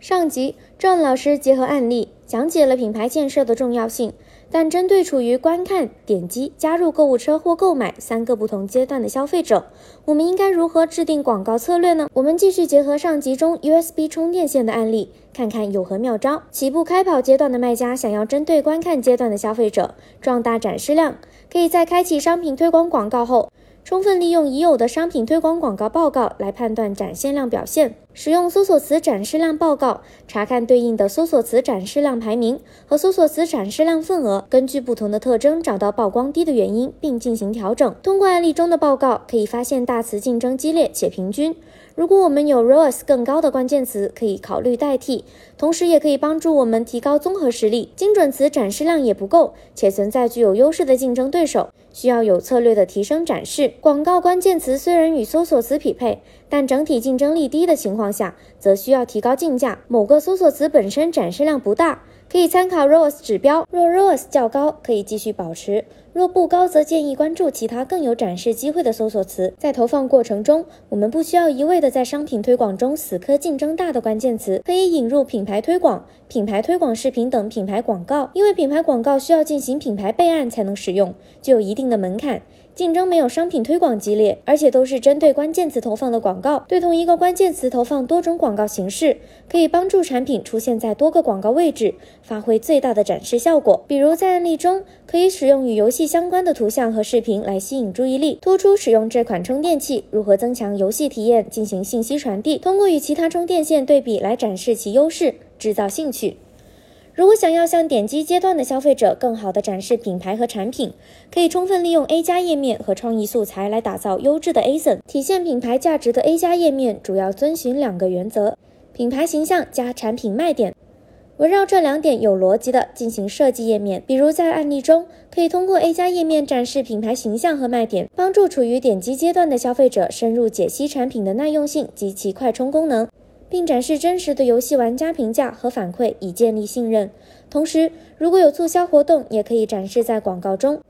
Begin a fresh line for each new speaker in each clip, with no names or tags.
上集郑老师结合案例讲解了品牌建设的重要性。但针对处于观看、点击、加入购物车或购买三个不同阶段的消费者，我们应该如何制定广告策略呢？我们继续结合上集中 USB 充电线的案例，看看有何妙招。起步开跑阶段的卖家想要针对观看阶段的消费者壮大展示量，可以在开启商品推广广告后。充分利用已有的商品推广广告报告来判断展现量表现，使用搜索词展示量报告查看对应的搜索词展示量排名和搜索词展示量份额，根据不同的特征找到曝光低的原因并进行调整。通过案例中的报告可以发现大词竞争激烈且平均。如果我们有 ROAS 更高的关键词，可以考虑代替，同时也可以帮助我们提高综合实力。精准词展示量也不够，且存在具有优势的竞争对手，需要有策略的提升展示。广告关键词虽然与搜索词匹配，但整体竞争力低的情况下，则需要提高竞价。某个搜索词本身展示量不大。可以参考 ROAS 指标，若 ROAS 较高，可以继续保持；若不高，则建议关注其他更有展示机会的搜索词。在投放过程中，我们不需要一味的在商品推广中死磕竞争大的关键词，可以引入品牌推广、品牌推广视频等品牌广告。因为品牌广告需要进行品牌备案才能使用，具有一定的门槛。竞争没有商品推广激烈，而且都是针对关键词投放的广告。对同一个关键词投放多种广告形式，可以帮助产品出现在多个广告位置，发挥最大的展示效果。比如在案例中，可以使用与游戏相关的图像和视频来吸引注意力，突出使用这款充电器如何增强游戏体验，进行信息传递，通过与其他充电线对比来展示其优势，制造兴趣。如果想要向点击阶段的消费者更好地展示品牌和产品，可以充分利用 A 加页面和创意素材来打造优质的 ASIN。体现品牌价值的 A 加页面主要遵循两个原则：品牌形象加产品卖点。围绕这两点有逻辑的进行设计页面。比如在案例中，可以通过 A 加页面展示品牌形象和卖点，帮助处于点击阶段的消费者深入解析产品的耐用性及其快充功能。并展示真实的游戏玩家评价和反馈，以建立信任。同时，如果有促销活动，也可以展示在广告中，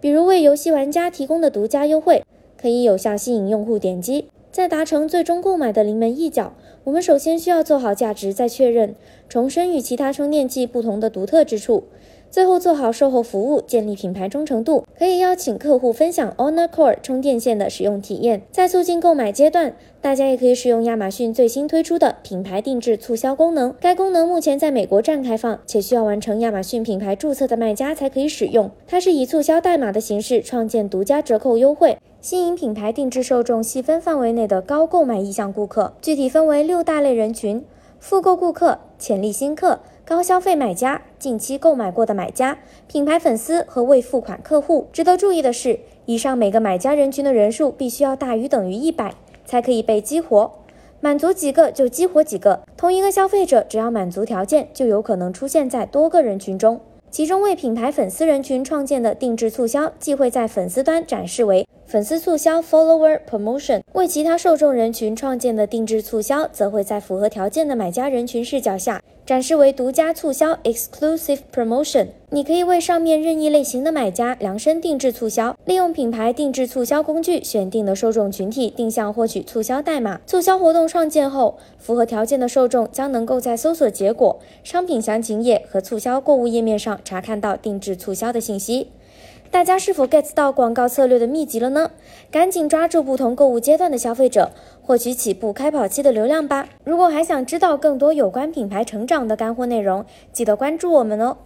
比如为游戏玩家提供的独家优惠，可以有效吸引用户点击。在达成最终购买的临门一脚，我们首先需要做好价值再确认，重申与其他充电器不同的独特之处。最后做好售后服务，建立品牌忠诚度，可以邀请客户分享 Honor Core 充电线的使用体验。在促进购买阶段，大家也可以使用亚马逊最新推出的品牌定制促销功能。该功能目前在美国站开放，且需要完成亚马逊品牌注册的卖家才可以使用。它是以促销代码的形式创建独家折扣优惠，吸引品牌定制受众细分范围内的高购买意向顾客。具体分为六大类人群：复购顾客、潜力新客。高消费买家、近期购买过的买家、品牌粉丝和未付款客户。值得注意的是，以上每个买家人群的人数必须要大于等于一百，才可以被激活。满足几个就激活几个。同一个消费者只要满足条件，就有可能出现在多个人群中。其中为品牌粉丝人群创建的定制促销，既会在粉丝端展示为。粉丝促销 （Follower Promotion） 为其他受众人群创建的定制促销，则会在符合条件的买家人群视角下展示为独家促销 （Exclusive Promotion）。你可以为上面任意类型的买家量身定制促销，利用品牌定制促销工具选定的受众群体定向获取促销代码。促销活动创建后，符合条件的受众将能够在搜索结果、商品详情页和促销购物页面上查看到定制促销的信息。大家是否 get 到广告策略的秘籍了呢？赶紧抓住不同购物阶段的消费者，获取起步开跑期的流量吧！如果还想知道更多有关品牌成长的干货内容，记得关注我们哦。